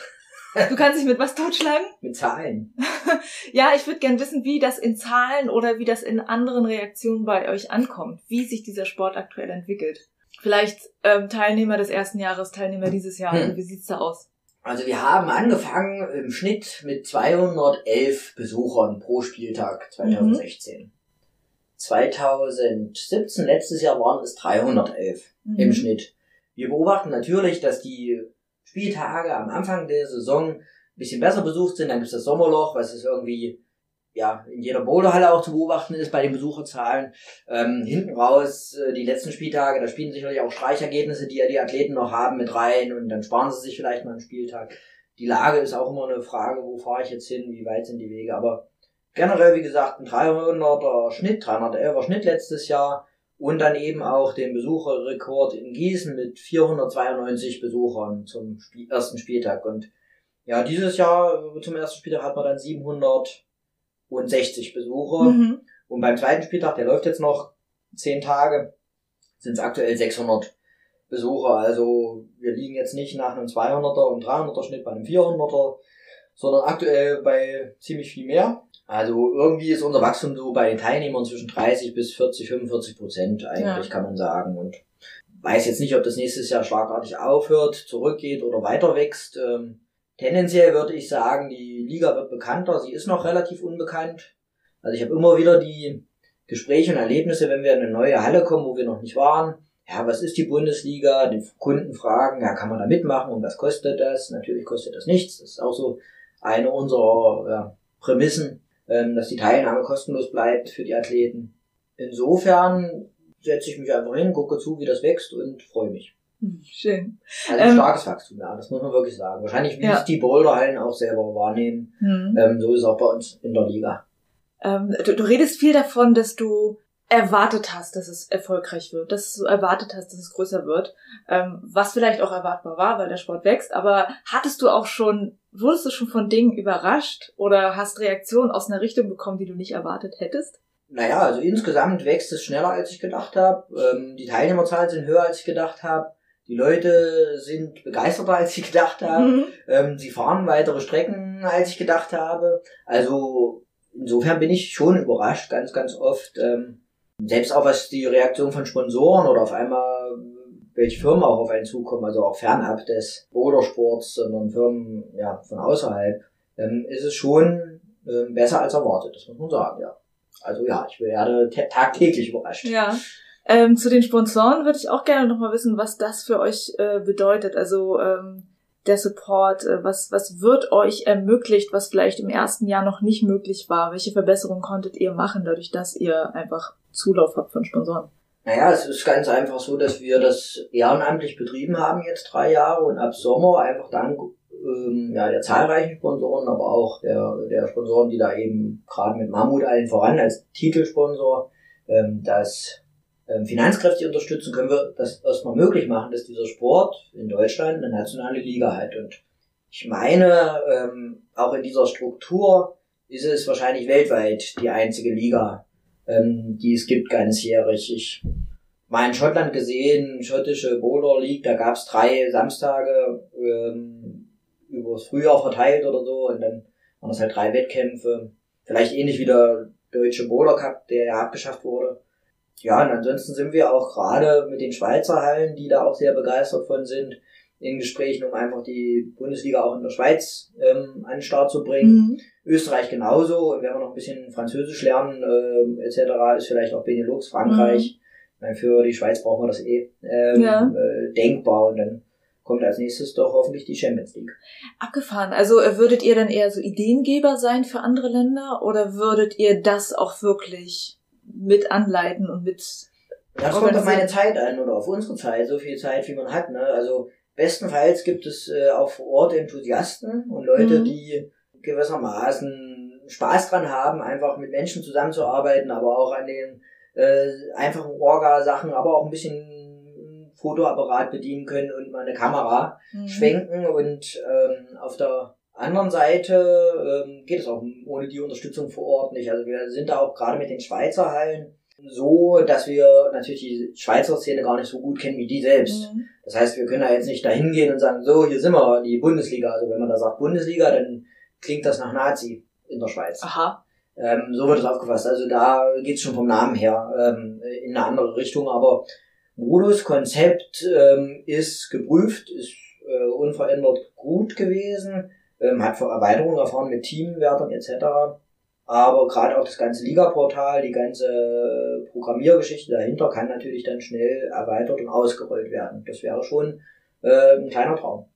Du kannst dich mit was totschlagen? Mit Zahlen. ja, ich würde gern wissen, wie das in Zahlen oder wie das in anderen Reaktionen bei euch ankommt, wie sich dieser Sport aktuell entwickelt. Vielleicht ähm, Teilnehmer des ersten Jahres, Teilnehmer dieses Jahr. Hm. Wie sieht's da aus? Also wir haben angefangen im Schnitt mit 211 Besuchern pro Spieltag 2016. Mhm. 2017, letztes Jahr waren es 311 mhm. im Schnitt. Wir beobachten natürlich, dass die Spieltage am Anfang der Saison ein bisschen besser besucht sind. Dann gibt es das Sommerloch, was ist irgendwie ja, in jeder Boulderhalle auch zu beobachten ist bei den Besucherzahlen. Ähm, hinten raus, äh, die letzten Spieltage, da spielen sicherlich auch Streichergebnisse, die ja die Athleten noch haben, mit rein und dann sparen sie sich vielleicht mal einen Spieltag. Die Lage ist auch immer eine Frage, wo fahre ich jetzt hin, wie weit sind die Wege, aber generell, wie gesagt, ein 300er Schnitt, 311er Schnitt letztes Jahr und dann eben auch den Besucherrekord in Gießen mit 492 Besuchern zum Spiel ersten Spieltag und ja, dieses Jahr zum ersten Spieltag hat man dann 700 und 60 Besucher. Mhm. Und beim zweiten Spieltag, der läuft jetzt noch 10 Tage, sind es aktuell 600 Besucher. Also wir liegen jetzt nicht nach einem 200er und 300er Schnitt bei einem 400er, sondern aktuell bei ziemlich viel mehr. Also irgendwie ist unser Wachstum so bei den Teilnehmern zwischen 30 bis 40, 45 Prozent eigentlich, ja. kann man sagen. Und weiß jetzt nicht, ob das nächstes Jahr schlagartig aufhört, zurückgeht oder weiter wächst. Ähm, Tendenziell würde ich sagen, die Liga wird bekannter. Sie ist noch relativ unbekannt. Also ich habe immer wieder die Gespräche und Erlebnisse, wenn wir in eine neue Halle kommen, wo wir noch nicht waren. Ja, was ist die Bundesliga? Den Kunden fragen, ja, kann man da mitmachen und was kostet das? Natürlich kostet das nichts. Das ist auch so eine unserer ja, Prämissen, ähm, dass die Teilnahme kostenlos bleibt für die Athleten. Insofern setze ich mich einfach hin, gucke zu, wie das wächst und freue mich. Schön. Also ein ähm, starkes Wachstum, ja, das muss man wirklich sagen. Wahrscheinlich, wie ja. es die Boulderhallen auch selber wahrnehmen, mhm. ähm, so ist es auch bei uns in der Liga. Ähm, du, du redest viel davon, dass du erwartet hast, dass es erfolgreich wird, dass du erwartet hast, dass es größer wird, ähm, was vielleicht auch erwartbar war, weil der Sport wächst, aber hattest du auch schon, wurdest du schon von Dingen überrascht oder hast Reaktionen aus einer Richtung bekommen, die du nicht erwartet hättest? Naja, also insgesamt wächst es schneller, als ich gedacht habe. Ähm, die Teilnehmerzahlen sind höher, als ich gedacht habe. Die Leute sind begeisterter, als ich gedacht habe. Mhm. Ähm, sie fahren weitere Strecken, als ich gedacht habe. Also insofern bin ich schon überrascht, ganz, ganz oft. Ähm, selbst auch was die Reaktion von Sponsoren oder auf einmal welche Firmen auch auf einen zukommen, also auch fernab des Bouldersports, sondern Firmen ja von außerhalb, ähm, ist es schon ähm, besser als erwartet, das muss man sagen, ja. Also ja, ich werde tagtäglich überrascht. Ja. Ähm, zu den Sponsoren würde ich auch gerne nochmal wissen, was das für euch äh, bedeutet. Also ähm, der Support, äh, was, was wird euch ermöglicht, was vielleicht im ersten Jahr noch nicht möglich war? Welche Verbesserungen konntet ihr machen, dadurch, dass ihr einfach Zulauf habt von Sponsoren? Naja, es ist ganz einfach so, dass wir das ehrenamtlich betrieben haben jetzt drei Jahre und ab Sommer einfach dank ähm, ja, der zahlreichen Sponsoren, aber auch der, der Sponsoren, die da eben gerade mit Mammut allen voran als Titelsponsor ähm, das ähm, finanzkräftig unterstützen, können wir das erstmal möglich machen, dass dieser Sport in Deutschland eine nationale Liga hat. Und ich meine, ähm, auch in dieser Struktur ist es wahrscheinlich weltweit die einzige Liga, ähm, die es gibt ganzjährig. Ich mal in Schottland gesehen, schottische Boulder League, da gab es drei Samstage ähm, übers Frühjahr verteilt oder so und dann waren das halt drei Wettkämpfe. Vielleicht ähnlich wie der deutsche Boulder Cup, der ja abgeschafft wurde. Ja, und ansonsten sind wir auch gerade mit den Schweizer Hallen, die da auch sehr begeistert von sind, in Gesprächen, um einfach die Bundesliga auch in der Schweiz ähm, an den Start zu bringen. Mhm. Österreich genauso. Und wenn wir noch ein bisschen Französisch lernen, äh, etc., ist vielleicht auch Benelux, Frankreich. Mhm. Für die Schweiz brauchen wir das eh ähm, ja. äh, denkbar. Und dann kommt als nächstes doch hoffentlich die Champions League. Abgefahren. Also äh, würdet ihr dann eher so Ideengeber sein für andere Länder oder würdet ihr das auch wirklich mit anleiten und mit. Das kommt auf meine Zeit an oder auf unsere Zeit, so viel Zeit, wie man hat. Ne? Also bestenfalls gibt es äh, auch vor Ort Enthusiasten und Leute, mhm. die gewissermaßen Spaß dran haben, einfach mit Menschen zusammenzuarbeiten, aber auch an den äh, einfachen Orga-Sachen, aber auch ein bisschen Fotoapparat bedienen können und mal eine Kamera mhm. schwenken und ähm, auf der anderen Seite ähm, geht es auch ohne die Unterstützung vor Ort nicht. Also wir sind da auch gerade mit den Schweizer Hallen so, dass wir natürlich die Schweizer Szene gar nicht so gut kennen wie die selbst. Mhm. Das heißt, wir können da jetzt nicht dahin gehen und sagen, so, hier sind wir, die Bundesliga. Also wenn man da sagt Bundesliga, dann klingt das nach Nazi in der Schweiz. Aha. Ähm, so wird es aufgefasst. Also da geht es schon vom Namen her ähm, in eine andere Richtung, aber Moduskonzept ähm, ist geprüft, ist äh, unverändert gut gewesen, ähm, hat Erweiterungen erfahren mit Teamwertern etc. Aber gerade auch das ganze Liga-Portal, die ganze Programmiergeschichte dahinter kann natürlich dann schnell erweitert und ausgerollt werden. Das wäre schon äh, ein kleiner Traum.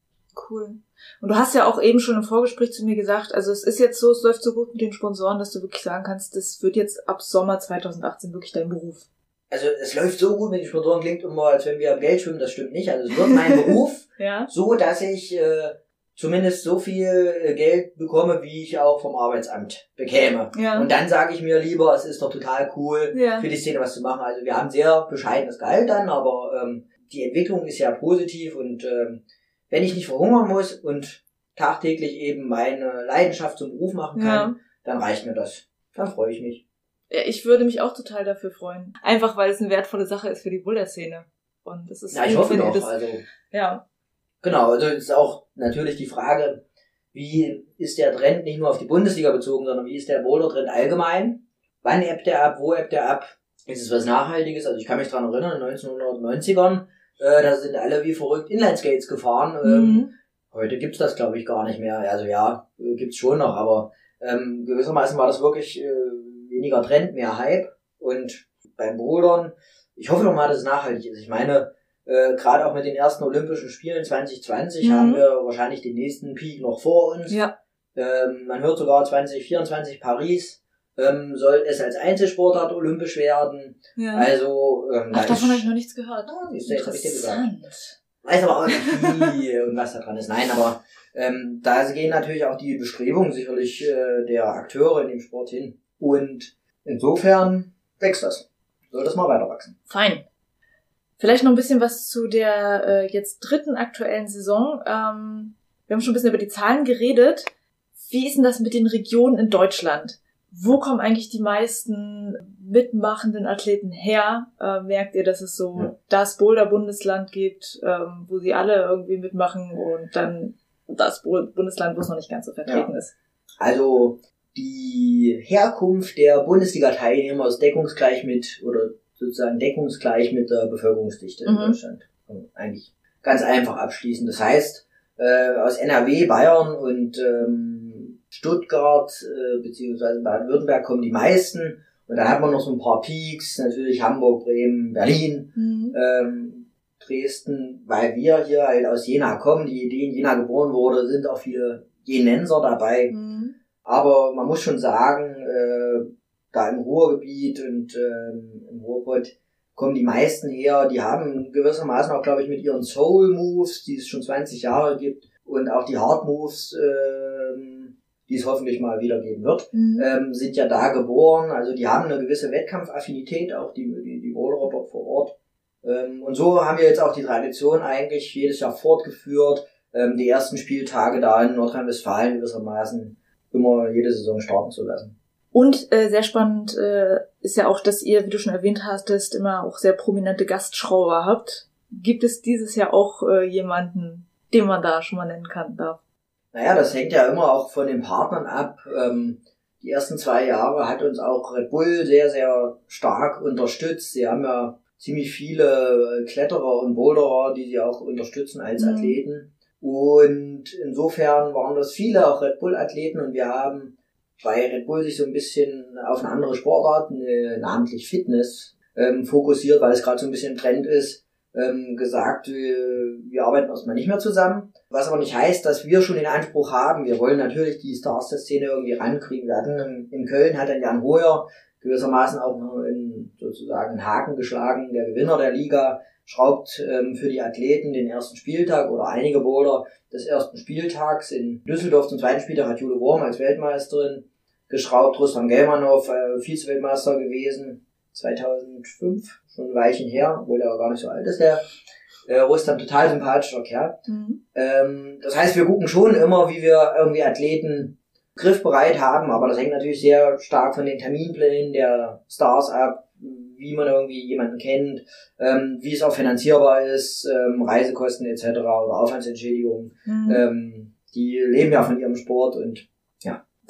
Cool. Und du hast ja auch eben schon im Vorgespräch zu mir gesagt, also es ist jetzt so, es läuft so gut mit den Sponsoren, dass du wirklich sagen kannst, das wird jetzt ab Sommer 2018 wirklich dein Beruf. Also es läuft so gut mit den Sponsoren, klingt immer, als wenn wir am Geld schwimmen, das stimmt nicht. Also es wird mein Beruf ja. so, dass ich äh, zumindest so viel äh, Geld bekomme, wie ich auch vom Arbeitsamt bekäme. Ja. Und dann sage ich mir lieber, es ist doch total cool, ja. für die Szene was zu machen. Also wir haben sehr bescheidenes Gehalt dann, aber ähm, die Entwicklung ist ja positiv und ähm, wenn ich nicht verhungern muss und tagtäglich eben meine Leidenschaft zum Beruf machen kann, ja. dann reicht mir das. Dann freue ich mich. Ja, ich würde mich auch total dafür freuen. Einfach weil es eine wertvolle Sache ist für die Boulder-Szene. Und das ist ja, ich hoffe doch. Das, also, ja. Genau, also ist auch natürlich die Frage, wie ist der Trend nicht nur auf die Bundesliga bezogen, sondern wie ist der Boulder-Trend allgemein? Wann ebbt der ab? Wo ebbt der ab? Ist es was Nachhaltiges? Also ich kann mich dran erinnern, in den 1990ern, äh, da sind alle wie verrückt Inlineskates gefahren. Ähm, mhm. Heute gibt's das, glaube ich, gar nicht mehr. Also ja, gibt's schon noch, aber ähm, gewissermaßen war das wirklich äh, weniger Trend, mehr Hype. Und beim Bouldern, ich hoffe doch mal, dass es nachhaltig ist. Ich meine, äh, gerade auch mit den ersten Olympischen Spielen 2020 mhm. haben wir wahrscheinlich den nächsten Peak noch vor uns. Ja. Ähm, man hört sogar 2024 Paris ähm, soll es als Einzelsportart olympisch werden. Ja. Also ähm, Ach, davon habe ich noch nichts gehört. Ah, ist jetzt habe ich dir gesagt. Weiß aber auch nicht wie und was da dran ist. Nein, aber ähm, da gehen natürlich auch die Bestrebungen sicherlich äh, der Akteure in dem Sport hin. Und insofern wächst das. Soll das mal weiter wachsen. Fein. Vielleicht noch ein bisschen was zu der äh, jetzt dritten aktuellen Saison. Ähm, wir haben schon ein bisschen über die Zahlen geredet. Wie ist denn das mit den Regionen in Deutschland? Wo kommen eigentlich die meisten mitmachenden Athleten her? Äh, merkt ihr, dass es so ja. das Boulder-Bundesland gibt, ähm, wo sie alle irgendwie mitmachen und dann das Bundesland, wo es noch nicht ganz so vertreten ja. ist? Also die Herkunft der Bundesliga-Teilnehmer ist deckungsgleich mit oder sozusagen deckungsgleich mit der Bevölkerungsdichte in mhm. Deutschland. eigentlich ganz einfach abschließen. Das heißt, äh, aus NRW, Bayern und ähm, Stuttgart äh, beziehungsweise Baden-Württemberg kommen die meisten. Und dann hat man noch so ein paar Peaks, natürlich Hamburg, Bremen, Berlin, mhm. ähm, Dresden, weil wir hier halt aus Jena kommen, die Idee in Jena geboren wurde, sind auch viele Jenenser dabei. Mhm. Aber man muss schon sagen, äh, da im Ruhrgebiet und ähm, im Ruhrpott kommen die meisten her, die haben gewissermaßen auch, glaube ich, mit ihren Soul Moves, die es schon 20 Jahre gibt, und auch die Hard Moves, ähm, die es hoffentlich mal wieder geben wird, mhm. ähm, sind ja da geboren. Also die haben eine gewisse Wettkampfaffinität, auch die, die, die Roller dort vor Ort. Ähm, und so haben wir jetzt auch die Tradition eigentlich jedes Jahr fortgeführt, ähm, die ersten Spieltage da in Nordrhein-Westfalen gewissermaßen immer jede Saison starten zu lassen. Und äh, sehr spannend äh, ist ja auch, dass ihr, wie du schon erwähnt hast, immer auch sehr prominente Gastschrauber habt. Gibt es dieses Jahr auch äh, jemanden, den man da schon mal nennen kann darf? Naja, das hängt ja immer auch von den Partnern ab. Ähm, die ersten zwei Jahre hat uns auch Red Bull sehr, sehr stark unterstützt. Sie haben ja ziemlich viele Kletterer und Boulderer, die sie auch unterstützen als mhm. Athleten. Und insofern waren das viele auch Red Bull-Athleten und wir haben bei Red Bull sich so ein bisschen auf eine andere Sportart, namentlich Fitness, ähm, fokussiert, weil es gerade so ein bisschen Trend ist, ähm, gesagt, wir, wir arbeiten erstmal nicht mehr zusammen. Was aber nicht heißt, dass wir schon den Anspruch haben, wir wollen natürlich die Stars der Szene irgendwie rankriegen. Wir hatten in, in Köln hat dann Jan Hoyer gewissermaßen auch in, sozusagen einen Haken geschlagen, der Gewinner der Liga schraubt ähm, für die Athleten den ersten Spieltag oder einige Boulder des ersten Spieltags. In Düsseldorf zum zweiten Spieltag hat Jule Worm als Weltmeisterin geschraubt. Rustam Gelmanov, äh, Vize-Weltmeister gewesen, 2005, schon ein Weilchen her, obwohl der gar nicht so alt ist, der äh, Rustam, total sympathischer Kerl. Mhm. Ähm, das heißt, wir gucken schon immer, wie wir irgendwie Athleten griffbereit haben, aber das hängt natürlich sehr stark von den Terminplänen der Stars ab, wie man irgendwie jemanden kennt, ähm, wie es auch finanzierbar ist, ähm, Reisekosten etc. oder Aufwandsentschädigungen. Mhm. Ähm, die leben ja von ihrem Sport und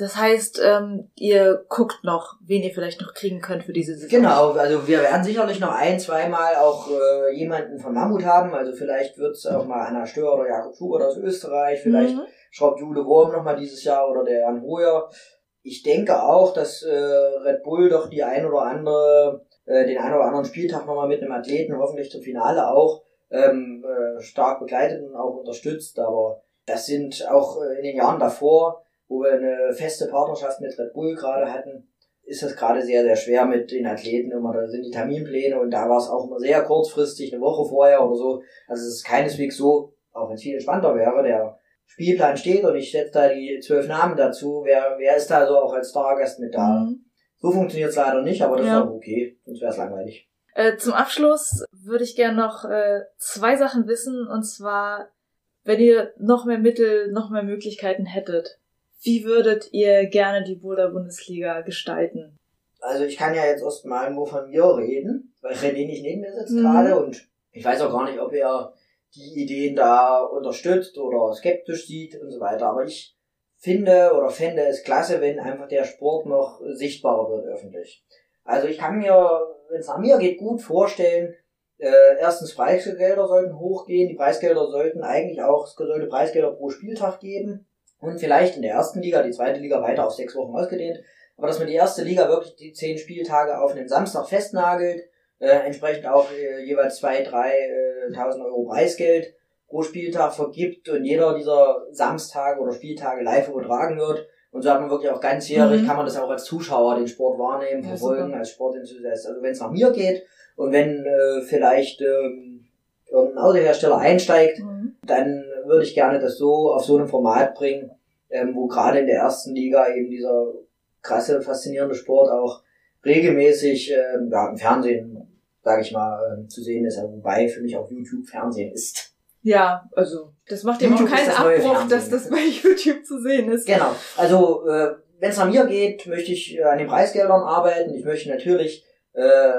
Das heißt, ähm, ihr guckt noch, wen ihr vielleicht noch kriegen könnt für diese Saison. Genau, also wir werden sicherlich noch ein, zweimal auch äh, jemanden von Mammut haben. Also vielleicht wird's auch mal Anna Stör oder Jakob Schubert aus Österreich. Vielleicht mhm. schraubt Jule Wurm nochmal dieses Jahr oder der Jan Hoyer. Ich denke auch, dass äh, Red Bull doch die ein oder andere, äh, den ein oder anderen Spieltag nochmal mit einem Athleten, hoffentlich zum Finale auch, ähm, äh, stark begleitet und auch unterstützt. Aber das sind auch äh, in den Jahren davor wo wir eine feste Partnerschaft mit Red Bull gerade hatten, ist es gerade sehr, sehr schwer mit den Athleten immer. Da sind die Terminpläne und da war es auch immer sehr kurzfristig, eine Woche vorher oder so. Also es ist keineswegs so, auch wenn es viel entspannter wäre, der Spielplan steht und ich setze da die zwölf Namen dazu. Wer, wer ist da so auch als Stargast mit da? Mhm. So funktioniert es leider nicht, aber das ja. ist auch okay, sonst wäre es langweilig. Äh, zum Abschluss würde ich gerne noch äh, zwei Sachen wissen, und zwar, wenn ihr noch mehr Mittel, noch mehr Möglichkeiten hättet, wie würdet ihr gerne die Boulder-Bundesliga gestalten? Also ich kann ja jetzt erstmal nur von mir reden, weil René nicht neben mir sitzt mhm. gerade und ich weiß auch gar nicht, ob er die Ideen da unterstützt oder skeptisch sieht und so weiter. Aber ich finde oder fände es klasse, wenn einfach der Sport noch sichtbarer wird öffentlich. Also ich kann mir, wenn es nach mir geht, gut vorstellen, äh, erstens Preisgelder sollten hochgehen, die Preisgelder sollten eigentlich auch, es sollte Preisgelder pro Spieltag geben und vielleicht in der ersten Liga, die zweite Liga weiter auf sechs Wochen ausgedehnt, aber dass man die erste Liga wirklich die zehn Spieltage auf einen Samstag festnagelt, äh, entsprechend auch äh, jeweils zwei, drei äh, tausend Euro Preisgeld pro Spieltag vergibt und jeder dieser Samstage oder Spieltage live übertragen wird. Und so hat man wirklich auch ganzjährig, mhm. kann man das auch als Zuschauer den Sport wahrnehmen, verfolgen, ja, als Sportenthusiast. Also wenn es nach mir geht und wenn äh, vielleicht ähm, irgendein Autohersteller einsteigt, mhm. dann würde ich gerne das so auf so einem Format bringen, ähm, wo gerade in der ersten Liga eben dieser krasse, faszinierende Sport auch regelmäßig ähm, ja, im Fernsehen, sage ich mal, äh, zu sehen ist. Also, wobei für mich auch YouTube Fernsehen ist. Ja, also das macht eben auch keinen Abbruch, dass das bei YouTube zu sehen ist. Genau. Also äh, wenn es an mir geht, möchte ich äh, an den Preisgeldern arbeiten. Ich möchte natürlich äh,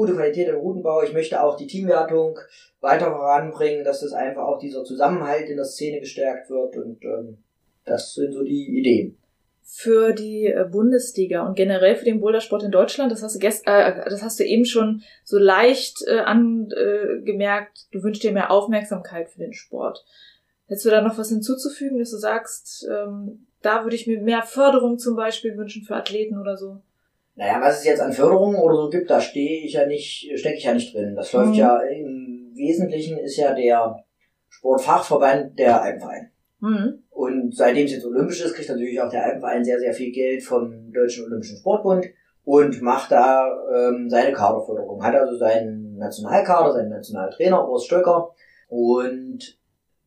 gute Qualität im Routenbau. Ich möchte auch die Teamwertung weiter voranbringen, dass das einfach auch dieser Zusammenhalt in der Szene gestärkt wird und ähm, das sind so die Ideen. Für die äh, Bundesliga und generell für den Bouldersport in Deutschland, das hast du gest äh, das hast du eben schon so leicht äh, angemerkt, du wünschst dir mehr Aufmerksamkeit für den Sport. Hättest du da noch was hinzuzufügen, dass du sagst, ähm, da würde ich mir mehr Förderung zum Beispiel wünschen für Athleten oder so? Naja, was es jetzt an Förderungen oder so gibt, da stehe ich ja nicht, stecke ich ja nicht drin. Das läuft mhm. ja im Wesentlichen ist ja der Sportfachverband der Alpenverein. Mhm. Und seitdem es jetzt olympisch ist, kriegt natürlich auch der Alpenverein sehr, sehr viel Geld vom Deutschen Olympischen Sportbund und macht da ähm, seine Kaderförderung. Hat also seinen Nationalkader, seinen Nationaltrainer Urs Stöcker und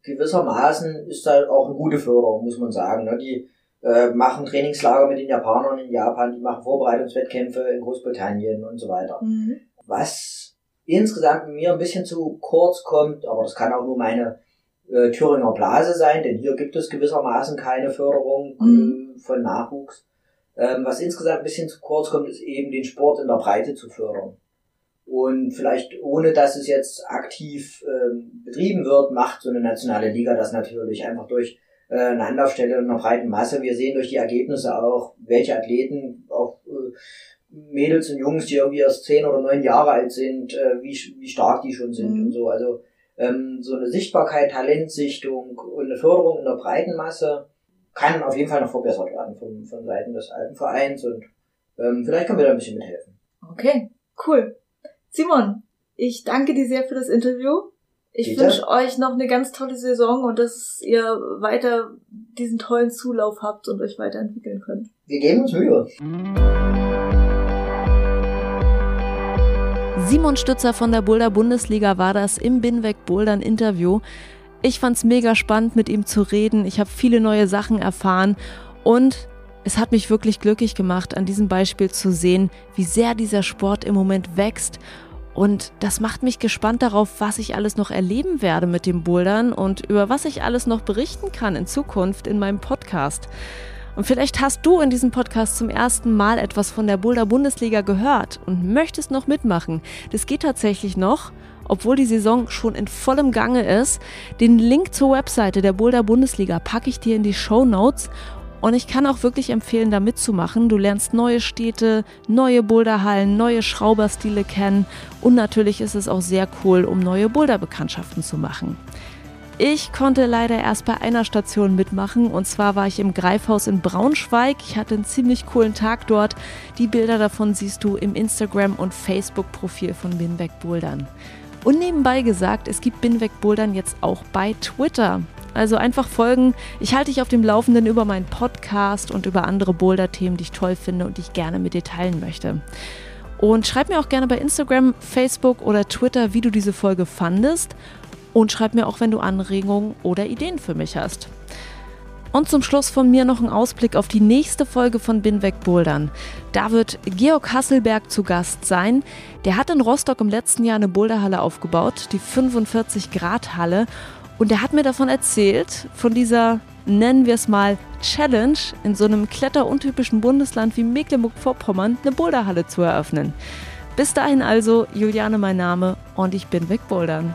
gewissermaßen ist da auch eine gute Förderung, muss man sagen. Ne? Die äh, machen Trainingslager mit den Japanern in Japan, die machen Vorbereitungswettkämpfe in Großbritannien und so weiter. Mhm. Was insgesamt mir ein bisschen zu kurz kommt, aber das kann auch nur meine äh, Thüringer Blase sein, denn hier gibt es gewissermaßen keine Förderung mhm. äh, von Nachwuchs. Ähm, was insgesamt ein bisschen zu kurz kommt, ist eben den Sport in der Breite zu fördern. Und vielleicht ohne dass es jetzt aktiv ähm, betrieben wird, macht so eine nationale Liga das natürlich einfach durch äh, eine Anlaufstelle in einer breiten Masse. Wir sehen durch die Ergebnisse auch, welche Athleten, auch äh, Mädels und Jungs, die irgendwie erst zehn oder neun Jahre alt sind, äh, wie, wie stark die schon sind mhm. und so. Also ähm, so eine Sichtbarkeit, Talentsichtung und eine Förderung in der breiten Masse kann auf jeden Fall noch verbessert werden von, von Seiten des Alpenvereins und ähm, vielleicht können wir da ein bisschen mithelfen. Okay, cool. Simon, ich danke dir sehr für das Interview. Ich wünsche euch noch eine ganz tolle Saison und dass ihr weiter diesen tollen Zulauf habt und euch weiterentwickeln könnt. Wir geben uns Mühe. Simon Stützer von der Boulder Bundesliga war das im Binweg Bouldern Interview. Ich fand's mega spannend, mit ihm zu reden. Ich habe viele neue Sachen erfahren und es hat mich wirklich glücklich gemacht, an diesem Beispiel zu sehen, wie sehr dieser Sport im Moment wächst und das macht mich gespannt darauf, was ich alles noch erleben werde mit dem Bouldern und über was ich alles noch berichten kann in Zukunft in meinem Podcast. Und vielleicht hast du in diesem Podcast zum ersten Mal etwas von der Boulder Bundesliga gehört und möchtest noch mitmachen. Das geht tatsächlich noch, obwohl die Saison schon in vollem Gange ist. Den Link zur Webseite der Boulder Bundesliga packe ich dir in die Show Notes Und ich kann auch wirklich empfehlen, da mitzumachen. Du lernst neue Städte, neue Boulderhallen, neue Schrauberstile kennen und natürlich ist es auch sehr cool, um neue Boulderbekanntschaften zu machen. Ich konnte leider erst bei einer Station mitmachen und zwar war ich im Greifhaus in Braunschweig. Ich hatte einen ziemlich coolen Tag dort. Die Bilder davon siehst du im Instagram- und Facebook-Profil von Binweg Bouldern. Und nebenbei gesagt, es gibt Binweg Bouldern jetzt auch bei Twitter. Also einfach folgen. Ich halte dich auf dem Laufenden über meinen Podcast und über andere Boulder-Themen, die ich toll finde und die ich gerne mit dir teilen möchte. Und schreib mir auch gerne bei Instagram, Facebook oder Twitter, wie du diese Folge fandest. Und schreib mir auch, wenn du Anregungen oder Ideen für mich hast. Und zum Schluss von mir noch ein Ausblick auf die nächste Folge von Binweg Bouldern. Da wird Georg Hasselberg zu Gast sein. Der hat in Rostock im letzten Jahr eine Boulderhalle aufgebaut, die 45 Grad Halle. Und er hat mir davon erzählt, von dieser, nennen wir es mal, Challenge, in so einem kletteruntypischen Bundesland wie Mecklenburg-Vorpommern eine Boulderhalle zu eröffnen. Bis dahin also, Juliane mein Name und ich bin Wegbouldern.